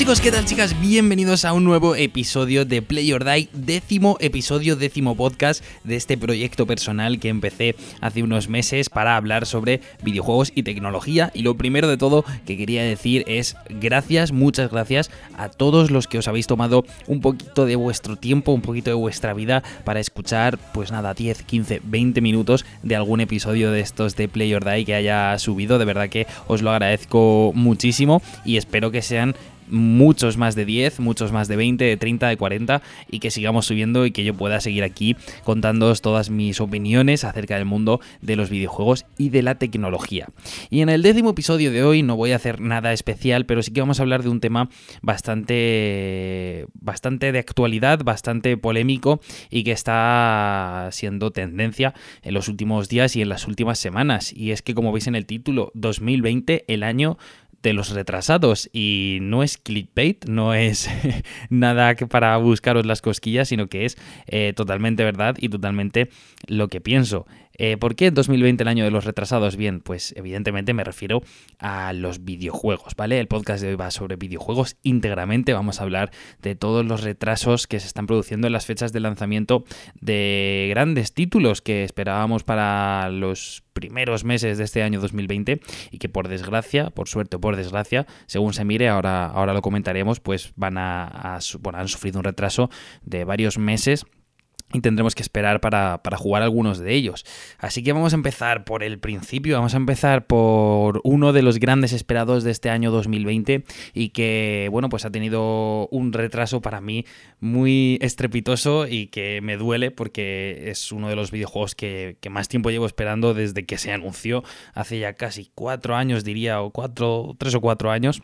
chicos, ¿qué tal chicas? Bienvenidos a un nuevo episodio de Play or Die, décimo episodio, décimo podcast de este proyecto personal que empecé hace unos meses para hablar sobre videojuegos y tecnología. Y lo primero de todo que quería decir es gracias, muchas gracias a todos los que os habéis tomado un poquito de vuestro tiempo, un poquito de vuestra vida para escuchar, pues nada, 10, 15, 20 minutos de algún episodio de estos de Play or Die que haya subido. De verdad que os lo agradezco muchísimo y espero que sean muchos más de 10, muchos más de 20, de 30, de 40 y que sigamos subiendo y que yo pueda seguir aquí contándoos todas mis opiniones acerca del mundo de los videojuegos y de la tecnología. Y en el décimo episodio de hoy no voy a hacer nada especial, pero sí que vamos a hablar de un tema bastante bastante de actualidad, bastante polémico y que está siendo tendencia en los últimos días y en las últimas semanas y es que como veis en el título 2020 el año de los retrasados y no es clickbait, no es nada que para buscaros las cosquillas, sino que es eh, totalmente verdad y totalmente lo que pienso. Eh, ¿Por qué 2020 el año de los retrasados? Bien, pues evidentemente me refiero a los videojuegos, ¿vale? El podcast de hoy va sobre videojuegos íntegramente. Vamos a hablar de todos los retrasos que se están produciendo en las fechas de lanzamiento de grandes títulos que esperábamos para los primeros meses de este año 2020 y que por desgracia, por suerte o por desgracia, según se mire, ahora, ahora lo comentaremos, pues van a, han sufrido un retraso de varios meses y tendremos que esperar para, jugar algunos de ellos. Así que vamos a empezar por el principio, vamos a empezar por uno de los grandes esperados de este año 2020 y que, bueno, pues ha tenido un retraso para mí muy estrepitoso y que me duele porque es uno de los videojuegos que, que más tiempo llevo esperando desde que se anunció hace ya casi cuatro años, diría, o cuatro, tres o cuatro años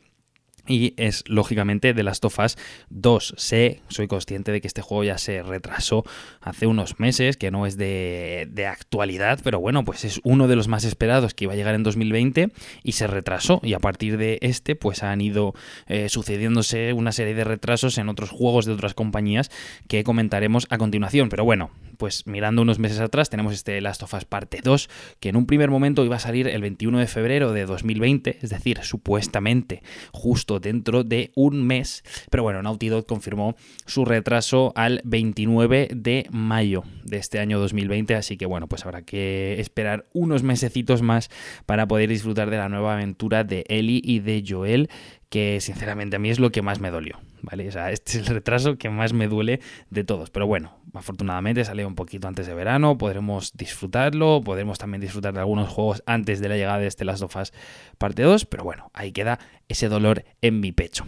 y es lógicamente de Last of Us 2. Sé, soy consciente de que este juego ya se retrasó hace unos meses, que no es de, actualidad, pero bueno, pues es uno de los más esperados que iba a llegar en 2020 y se retrasó. Y a partir de este, pues han ido eh, sucediéndose una serie de retrasos en otros juegos de otras compañías que comentaremos a continuación. Pero bueno, pues mirando unos meses atrás tenemos este Last of Us parte 2, que en un primer momento iba a salir el 21 de febrero de 2020, es decir, supuestamente justo dentro de un mes. Pero bueno, Naughty Dog confirmó su retraso al 29 de mayo de este año 2020, así que bueno, pues habrá que esperar unos mesecitos más para poder disfrutar de la nueva aventura de Ellie y de Joel, que sinceramente a mí es lo que más me dolió. ¿Vale? O sea, este es el retraso que más me duele de todos. Pero bueno, afortunadamente salió un poquito antes de verano, podremos disfrutarlo, podremos también disfrutar de algunos juegos antes de la llegada de este Last of Us parte 2, pero bueno, ahí queda ese dolor en mi pecho.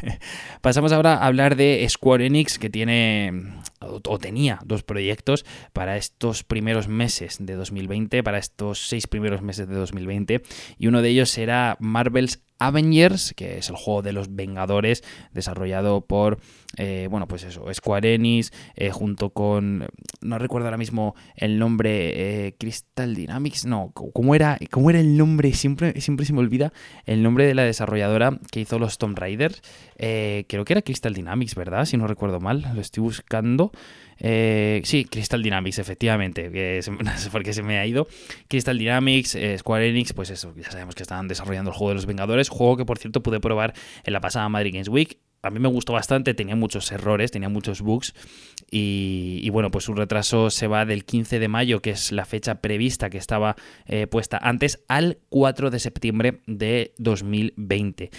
Pasamos ahora a hablar de Square Enix, que tiene o tenía dos proyectos para estos primeros meses de 2020, para estos seis primeros meses de 2020, y uno de ellos será Marvel's Avengers, que es el juego de los Vengadores, desarrollado por, eh, bueno, pues eso, Square Enix, eh, junto con, no recuerdo ahora mismo el nombre, eh, Crystal Dynamics, no, ¿cómo era, cómo era el nombre? Siempre, siempre se me olvida el nombre de la desarrolladora que hizo los Tomb Raiders. creo que era Crystal Dynamics, ¿verdad? Si no recuerdo mal, lo estoy buscando. sí, Crystal Dynamics, efectivamente, no sé por qué se me ha ido. Crystal Dynamics, Square Enix, pues eso, ya sabemos que estaban desarrollando el juego de los Vengadores, juego que por cierto pude probar en la pasada Madrid Games Week. A mí me gustó bastante, tenía muchos errores, tenía muchos bugs y, bueno, pues su retraso se va del 15 de mayo, que es la fecha prevista que estaba eh, puesta antes, al 4 de septiembre de 2020.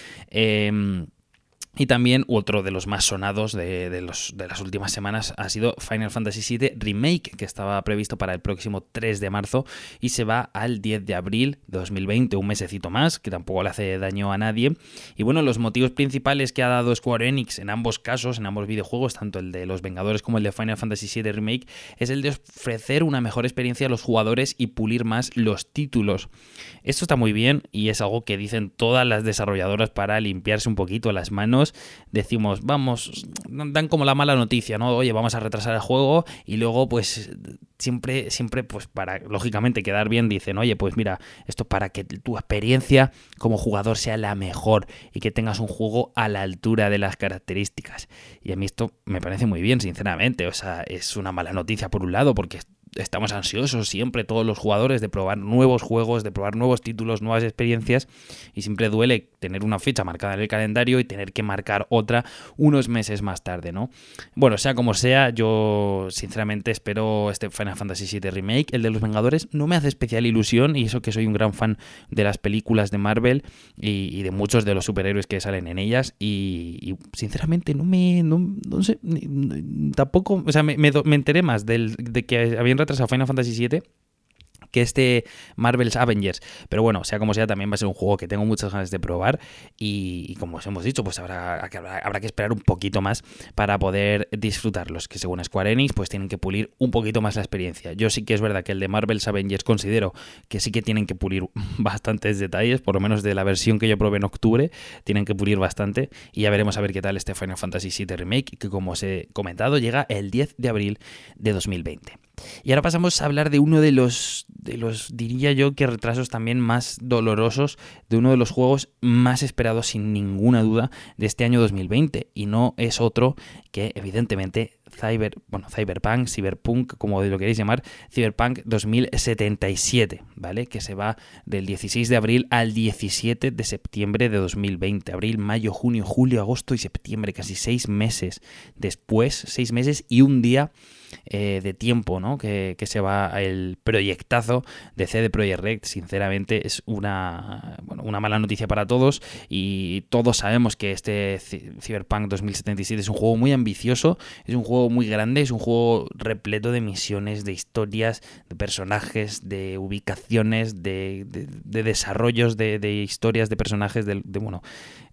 Y también otro de los más sonados de, los, de, las últimas semanas ha sido Final Fantasy VII Remake, que estaba previsto para el próximo 3 de marzo y se va al 10 de abril de 2020, un mesecito más, que tampoco le hace daño a nadie. Y bueno, los motivos principales que ha dado Square Enix en ambos casos, en ambos videojuegos, tanto el de los Vengadores como el de Final Fantasy VII Remake, es el de ofrecer una mejor experiencia a los jugadores y pulir más los títulos. Esto está muy bien y es algo que dicen todas las desarrolladoras para limpiarse un poquito las manos decimos, vamos, dan como la mala noticia, ¿no? Oye, vamos a retrasar el juego y luego pues siempre, siempre, pues para lógicamente quedar bien, dicen, oye, pues mira, esto para que tu experiencia como jugador sea la mejor y que tengas un juego a la altura de las características. Y a mí esto me parece muy bien, sinceramente, o sea, es una mala noticia por un lado porque estamos ansiosos siempre, todos los jugadores, de probar nuevos juegos, de probar nuevos títulos, nuevas experiencias, y siempre duele tener una fecha marcada en el calendario y tener que marcar otra unos meses más tarde, ¿no? Bueno, sea como sea, yo sinceramente espero este Final Fantasy VII Remake, el de los Vengadores, no me hace especial ilusión, y eso que soy un gran fan de las películas de Marvel y, de muchos de los superhéroes que salen en ellas, y, sinceramente no me, no, sé, tampoco, o sea, me, me enteré más del, de que habían retrasado Final Fantasy VII que este Marvel's Avengers. Pero bueno, sea como sea, también va a ser un juego que tengo muchas ganas de probar y, como os hemos dicho, pues habrá, habrá, que esperar un poquito más para poder disfrutarlos, que según Square Enix pues tienen que pulir un poquito más la experiencia. Yo sí que es verdad que el de Marvel's Avengers considero que sí que tienen que pulir bastantes detalles, por lo menos de la versión que yo probé en octubre, tienen que pulir bastante y ya veremos a ver qué tal este Final Fantasy VII Remake, que como os he comentado llega el 10 de abril de 2020. Y ahora pasamos a hablar de uno de los, de los, diría yo, que retrasos también más dolorosos, de uno de los juegos más esperados sin ninguna duda de este año 2020. Y no es otro que, evidentemente, Cyber, bueno, Cyberpunk, Cyberpunk, como lo queréis llamar, Cyberpunk 2077, ¿vale? Que se va del 16 de abril al 17 de septiembre de 2020. Abril, mayo, junio, julio, agosto y septiembre, casi seis meses después, seis meses y un día eh, de tiempo ¿no? que, se va el proyectazo de CD Projekt Red. Sinceramente es una, una mala noticia para todos y todos sabemos que este Cyberpunk 2077 es un juego muy ambicioso, es un juego muy grande, es un juego repleto de misiones, de historias, de personajes, de ubicaciones, de, desarrollos de, historias, de personajes, de, bueno,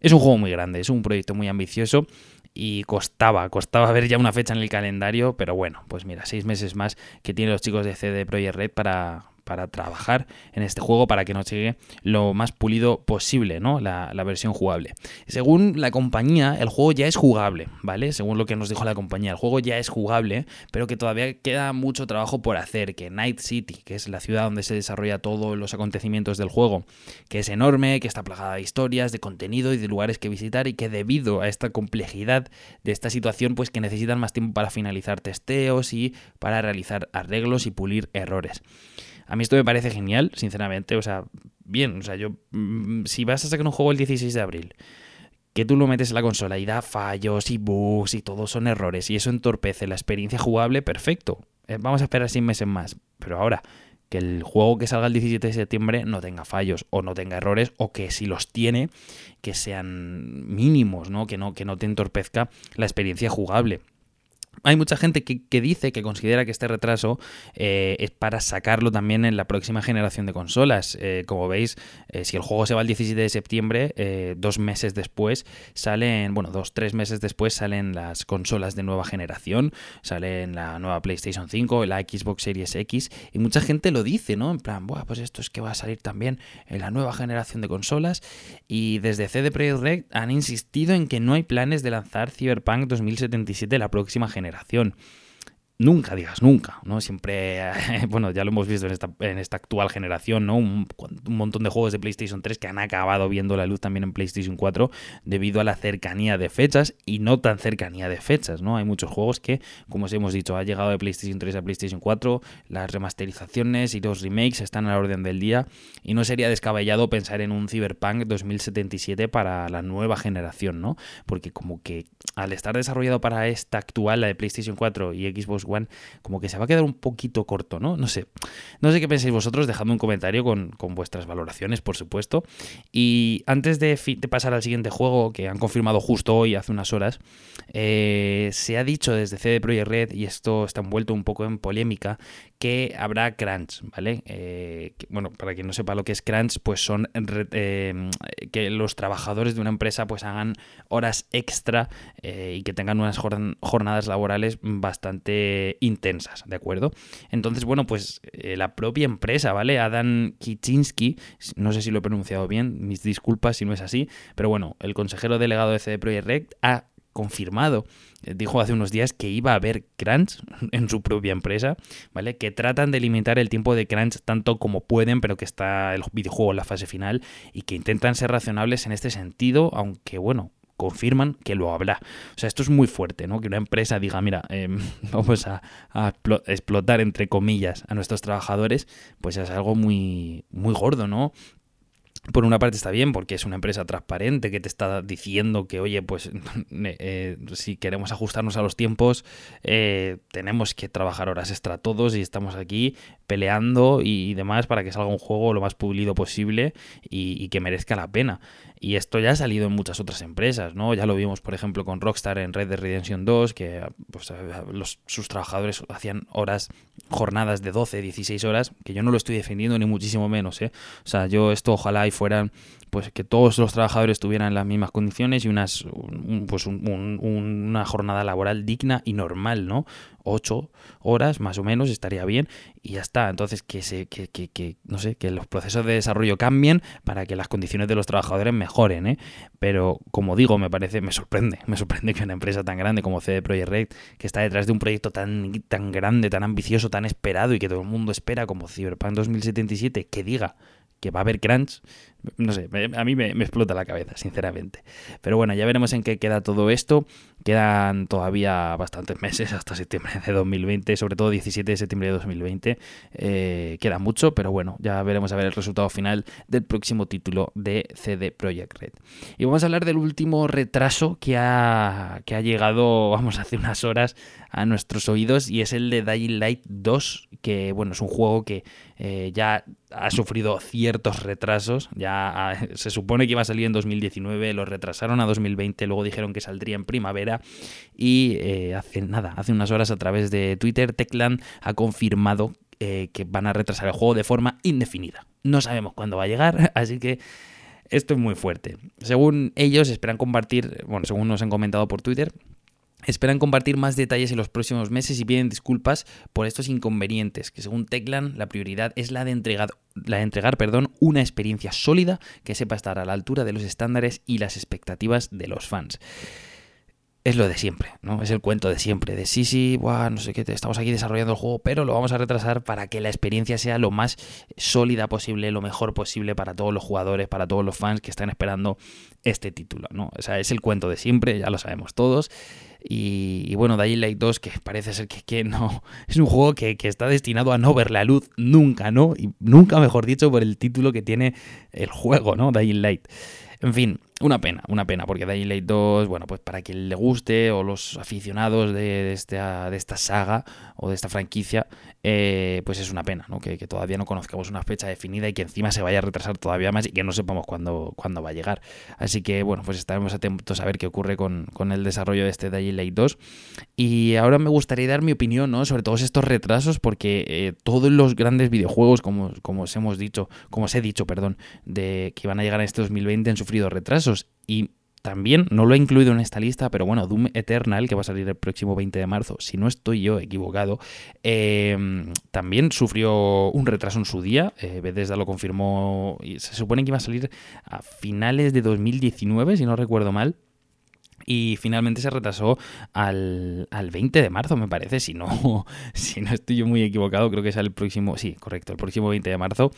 es un juego muy grande, es un proyecto muy ambicioso y costaba, costaba ver ya una fecha en el calendario, pero bueno, pues mira, seis meses más que tienen los chicos de CD Projekt Red para, para trabajar en este juego para que nos llegue lo más pulido posible, ¿no? La, versión jugable. Según la compañía, el juego ya es jugable, ¿vale? Según lo que nos dijo la compañía, el juego ya es jugable, pero que todavía queda mucho trabajo por hacer, que Night City, que es la ciudad donde se desarrolla todos los acontecimientos del juego, que es enorme, que está plagada de historias, de contenido y de lugares que visitar y que debido a esta complejidad de esta situación, pues que necesitan más tiempo para finalizar testeos y para realizar arreglos y pulir errores. A mí esto me parece genial, sinceramente. O sea, bien, o sea, yo. Mm, si vas a sacar un juego el 16 de abril, que tú lo metes en la consola y da fallos y bugs y todos son errores y eso entorpece la experiencia jugable, perfecto. Eh, vamos a esperar seis meses más. Pero ahora, que el juego que salga el 17 de septiembre no tenga fallos o no tenga errores o que si los tiene, que sean mínimos, ¿no? Que no, que no te entorpezca la experiencia jugable. Hay mucha gente que, dice, que considera que este retraso eh, es para sacarlo también en la próxima generación de consolas. Eh, como veis, eh, si el juego se va el 17 de septiembre, dos meses después salen, bueno, dos, tres meses después salen las consolas de nueva generación, salen la nueva PlayStation 5, la Xbox Series X, y mucha gente lo dice, ¿no? En plan, Buah, pues esto es que va a salir también en la nueva generación de consolas, y desde CD Projekt Red han insistido en que no hay planes de lanzar Cyberpunk 2077 la próxima generación generación nunca digas nunca, ¿no? Siempre, bueno, ya lo hemos visto en esta, en esta actual generación, ¿no? Un, montón de juegos de PlayStation 3 que han acabado viendo la luz también en PlayStation 4 debido a la cercanía de fechas y no tan cercanía de fechas, ¿no? Hay muchos juegos que, como os hemos dicho, ha llegado de PlayStation 3 a PlayStation 4, las remasterizaciones y los remakes están a la orden del día y no sería descabellado pensar en un Cyberpunk 2077 para la nueva generación, ¿no? Porque como que al estar desarrollado para esta actual, la de PlayStation 4 y Xbox como que se va a quedar un poquito corto, ¿no? No sé. No sé qué pensáis vosotros, dejadme un comentario con, vuestras valoraciones, por supuesto. Y antes de, pasar al siguiente juego, que han confirmado justo hoy, hace unas horas, eh, se ha dicho desde CD Projekt Red, y esto está envuelto un poco en polémica, que habrá crunch, ¿vale? Eh, bueno, para quien no sepa lo que es crunch, pues son eh, que los trabajadores de una empresa pues hagan horas extra y que tengan unas jornadas laborales bastante intensas, ¿de acuerdo? Entonces, bueno, pues eh, la propia empresa, ¿vale? Adam Kiczynski, no sé si lo he pronunciado bien, mis disculpas si no es así, pero bueno, el consejero delegado de CD Projekt ha confirmado, eh, dijo hace unos días que iba a haber crunch en su propia empresa, ¿vale? Que tratan de limitar el tiempo de crunch tanto como pueden, pero que está el videojuego en la fase final y que intentan ser razonables en este sentido, aunque bueno, confirman que lo habrá. O sea, esto es muy fuerte, ¿no? Que una empresa diga, mira, em, vamos a, explotar, entre comillas, a nuestros trabajadores, pues es algo muy, muy gordo, ¿no? Por una parte está bien porque es una empresa transparente que te está diciendo que, oye, pues eh, si queremos ajustarnos a los tiempos, eh, tenemos que trabajar horas extra todos y estamos aquí peleando y, demás para que salga un juego lo más pulido posible y, que merezca la pena. Y esto ya ha salido en muchas otras empresas, ¿no? Ya lo vimos, por ejemplo, con Rockstar en Red Dead Redemption 2, que pues, sus trabajadores hacían horas, jornadas de 12, 16 horas, que yo no lo estoy defendiendo ni muchísimo menos, ¿eh? O sea, yo esto ojalá y fueran pues que todos los trabajadores tuvieran las mismas condiciones y unas pues una jornada laboral digna y normal, ¿no? Ocho horas más o menos estaría bien y ya está. Entonces que se que, que, que, no sé que los procesos de desarrollo cambien para que las condiciones de los trabajadores mejoren, ¿eh? Pero como digo me parece me sorprende me sorprende que una empresa tan grande como CD Projekt Red que está detrás de un proyecto tan tan grande tan ambicioso tan esperado y que todo el mundo espera como Cyberpunk 2077 que diga que va a haber crunch, no sé, a mí me, explota la cabeza, sinceramente. Pero bueno, ya veremos en qué queda todo esto. Quedan todavía bastantes meses hasta septiembre de 2020, sobre todo 17 de septiembre de 2020. Eh, queda mucho, pero bueno, ya veremos a ver el resultado final del próximo título de CD Projekt Red. Y vamos a hablar del último retraso que ha, que ha llegado, vamos, hace unas horas a nuestros oídos y es el de Dying Light 2, que bueno, es un juego que eh, ya ha sufrido ciertos retrasos, ya se supone que iba a salir en 2019, lo retrasaron a 2020, luego dijeron que saldría en primavera y eh, hace nada, hace unas horas a través de Twitter, Techland ha confirmado eh, que van a retrasar el juego de forma indefinida. No sabemos cuándo va a llegar, así que esto es muy fuerte. Según ellos, esperan compartir, bueno, según nos han comentado por Twitter, Esperan compartir más detalles en los próximos meses y piden disculpas por estos inconvenientes, que según Teclan la prioridad es la de entregar, la de entregar perdón, una experiencia sólida que sepa estar a la altura de los estándares y las expectativas de los fans es lo de siempre, ¿no? Es el cuento de siempre, de sí, sí, buah, no sé qué, estamos aquí desarrollando el juego, pero lo vamos a retrasar para que la experiencia sea lo más sólida posible, lo mejor posible para todos los jugadores, para todos los fans que están esperando este título, ¿no? O sea, es el cuento de siempre, ya lo sabemos todos. Y, bueno, Dying Light 2, que parece ser que, no, es un juego que, que, está destinado a no ver la luz nunca, ¿no? Y nunca, mejor dicho, por el título que tiene el juego, ¿no? Dying Light. En fin, una pena, una pena, porque Dying Light 2, bueno, pues para quien le guste o los aficionados de, esta, de esta saga o de esta franquicia, eh, pues es una pena, ¿no? Que, todavía no conozcamos una fecha definida y que encima se vaya a retrasar todavía más y que no sepamos cuándo, cuándo va a llegar. Así que, bueno, pues estaremos atentos a ver qué ocurre con, el desarrollo de este Dying Light 2. Y ahora me gustaría dar mi opinión, ¿no? Sobre todos estos retrasos, porque eh, todos los grandes videojuegos, como, como os hemos dicho, como os he dicho, perdón, de que van a llegar en este 2020 han sufrido retrasos y también, no lo he incluido en esta lista, pero bueno, Doom Eternal, que va a salir el próximo 20 de marzo, si no estoy yo equivocado, em, también sufrió un retraso en su día. Eh, Bethesda lo confirmó y se supone que iba a salir a finales de 2019, si no recuerdo mal y finalmente se retrasó al, 20 de marzo, me parece, si no, si no estoy yo muy equivocado, creo que es el próximo, sí, correcto, el próximo 20 de marzo.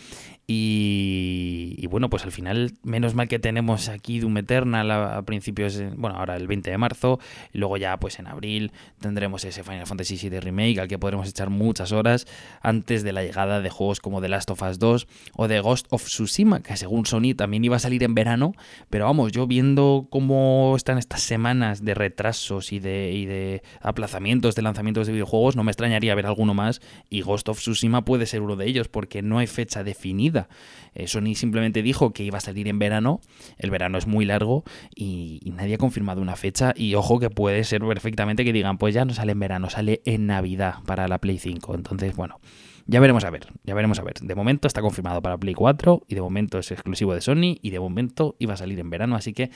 Y, bueno, pues al final, menos mal que tenemos aquí Doom Eternal a, principios, bueno, ahora el 20 de marzo, luego ya pues en abril tendremos ese Final Fantasy VII Remake al que podremos echar muchas horas antes de la llegada de juegos como The Last of Us 2 o The Ghost of Tsushima, que según Sony también iba a salir en verano, pero vamos, yo viendo cómo están estas semanas de retrasos y de, y de aplazamientos de lanzamientos de videojuegos, no me extrañaría ver alguno más y Ghost of Tsushima puede ser uno de ellos porque no hay fecha definida. Eh, Sony simplemente dijo que iba a salir en verano, el verano es muy largo y, nadie ha confirmado una fecha y ojo que puede ser perfectamente que digan pues ya no sale en verano, sale en Navidad para la Play 5. Entonces, bueno. Ya veremos a ver, ya veremos a ver. De momento está confirmado para Play 4 y de momento es exclusivo de Sony y de momento iba a salir en verano, así que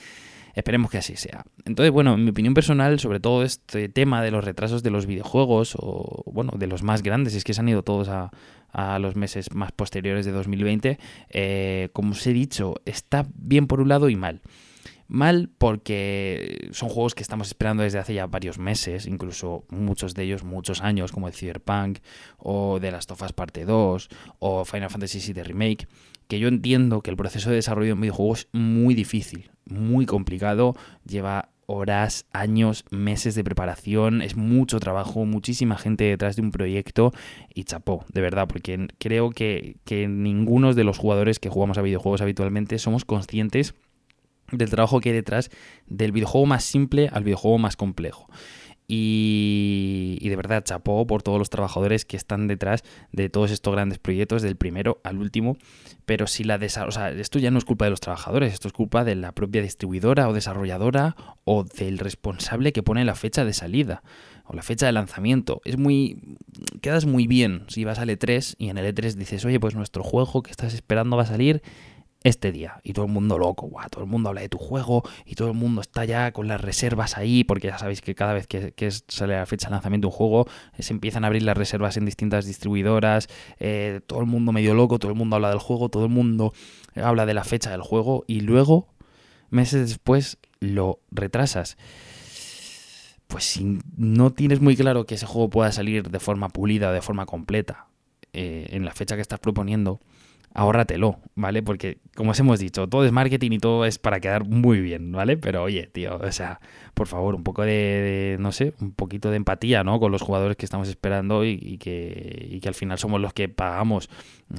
Esperemos que así sea. Entonces, bueno, en mi opinión personal sobre todo este tema de los retrasos de los videojuegos, o bueno, de los más grandes, es que se han ido todos a, los meses más posteriores de 2020, eh, como os he dicho, está bien por un lado y mal. Mal porque son juegos que estamos esperando desde hace ya varios meses, incluso muchos de ellos muchos años, como el Cyberpunk o The Last of Us Parte 2 o Final Fantasy VII Remake, que yo entiendo que el proceso de desarrollo de un videojuego es muy difícil, muy complicado, lleva horas, años, meses de preparación, es mucho trabajo, muchísima gente detrás de un proyecto y chapó, de verdad, porque creo que, que ninguno de los jugadores que jugamos a videojuegos habitualmente somos conscientes del trabajo que hay detrás del videojuego más simple al videojuego más complejo. Y, de verdad, chapó por todos los trabajadores que están detrás de todos estos grandes proyectos, del primero al último. Pero si la o sea, esto ya no es culpa de los trabajadores, esto es culpa de la propia distribuidora o desarrolladora o del responsable que pone la fecha de salida o la fecha de lanzamiento. Es muy. Quedas muy bien si vas al E3 y en el E3 dices, oye, pues nuestro juego que estás esperando va a salir este día. Y todo el mundo loco, guau, todo el mundo habla de tu juego y todo el mundo está ya con las reservas ahí, porque ya sabéis que cada vez que, sale la fecha de lanzamiento de un juego, eh, se empiezan a abrir las reservas en distintas distribuidoras, eh, todo el mundo medio loco, todo el mundo habla del juego, todo el mundo habla de la fecha del juego y luego, meses después, lo retrasas. Pues si no tienes muy claro que ese juego pueda salir de forma pulida, de forma completa, eh, en la fecha que estás proponiendo, ahórratelo, ¿vale? Porque, como os hemos dicho, todo es marketing y todo es para quedar muy bien, ¿vale? Pero oye, tío, o sea, por favor, un poco de, no sé, un poquito de empatía, ¿no? Con los jugadores que estamos esperando y, que, y que, al final somos los que pagamos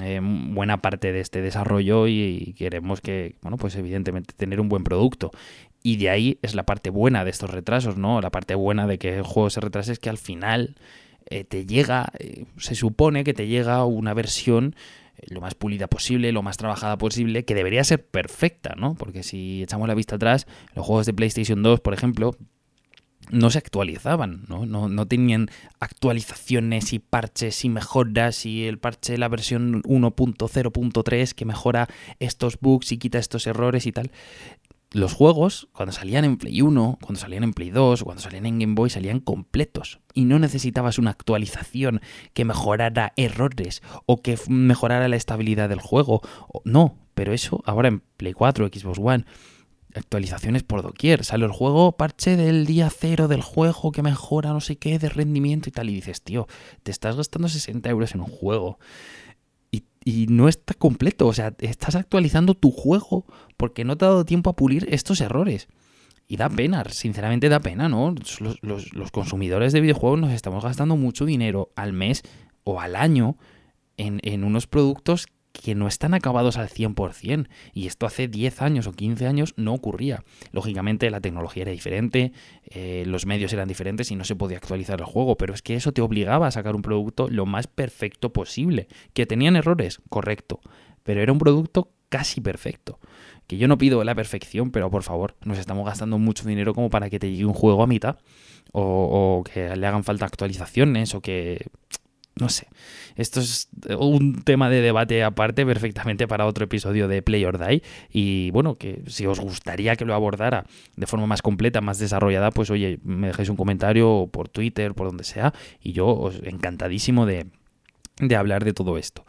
eh, buena parte de este desarrollo y, queremos que, bueno, pues evidentemente tener un buen producto. Y de ahí es la parte buena de estos retrasos, ¿no? La parte buena de que el juego se retrase es que al final eh, te llega, eh, se supone que te llega una versión lo más pulida posible, lo más trabajada posible, que debería ser perfecta, ¿no? Porque si echamos la vista atrás, los juegos de PlayStation 2, por ejemplo, no se actualizaban, ¿no? No, tenían actualizaciones y parches y mejoras y el parche de la versión 1.0.3 que mejora estos bugs y quita estos errores y tal los juegos, cuando salían en Play 1, cuando salían en Play 2, cuando salían en Game Boy, salían completos. Y no necesitabas una actualización que mejorara errores o que mejorara la estabilidad del juego. No, pero eso ahora en Play 4, Xbox One, actualizaciones por doquier. Sale el juego, parche del día cero del juego que mejora no sé qué de rendimiento y tal. Y dices, tío, te estás gastando 60 euros en un juego y no está completo. O sea, estás actualizando tu juego porque no te ha dado tiempo a pulir estos errores. Y da pena, sinceramente da pena, ¿no? Los, consumidores de videojuegos nos estamos gastando mucho dinero al mes o al año en, en unos productos que no están acabados al 100%. Y esto hace 10 años o 15 años no ocurría. Lógicamente la tecnología era diferente, eh, los medios eran diferentes y no se podía actualizar el juego, pero es que eso te obligaba a sacar un producto lo más perfecto posible. ¿Que tenían errores? Correcto. Pero era un producto casi perfecto. Que yo no pido la perfección, pero por favor, nos estamos gastando mucho dinero como para que te llegue un juego a mitad. O, o que le hagan falta actualizaciones o que no sé. Esto es un tema de debate aparte perfectamente para otro episodio de Play or Die. Y bueno, que si os gustaría que lo abordara de forma más completa, más desarrollada, pues oye, me dejáis un comentario por Twitter, por donde sea. Y yo os encantadísimo de, de hablar de todo esto.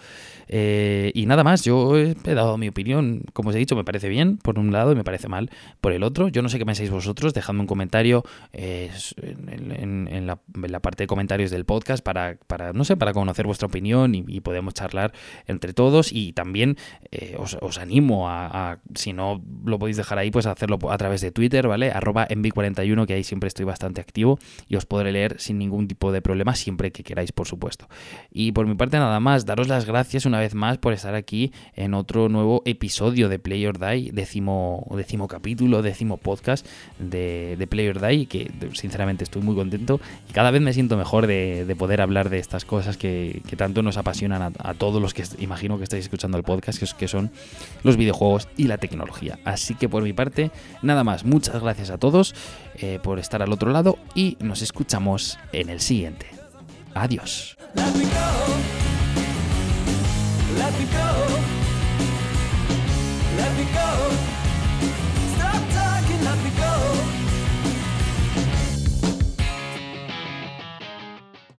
Eh, y nada más, yo he dado mi opinión, como os he dicho, me parece bien por un lado y me parece mal por el otro. Yo no sé qué pensáis vosotros, dejadme un comentario eh, en, la, parte de comentarios del podcast para, para no sé, para conocer vuestra opinión y, podemos charlar entre todos. Y también eh, os, animo a, si no lo podéis dejar ahí, pues a hacerlo a través de Twitter, ¿vale? Arroba envi41, que ahí siempre estoy bastante activo y os podré leer sin ningún tipo de problema siempre que queráis, por supuesto. Y por mi parte nada más, daros las gracias una vez más por estar aquí en otro nuevo episodio de Play or Die, décimo, capítulo, décimo podcast de, de Play or Die, que sinceramente estoy muy contento y cada vez me siento mejor de, poder hablar de estas cosas que, tanto nos apasionan a, todos los que imagino que estáis escuchando el podcast, que, que son los videojuegos y la tecnología. Así que por mi parte, nada más, muchas gracias a todos eh, por estar al otro lado y nos escuchamos en el siguiente. Adiós. Let me go. Let me go. Let me go.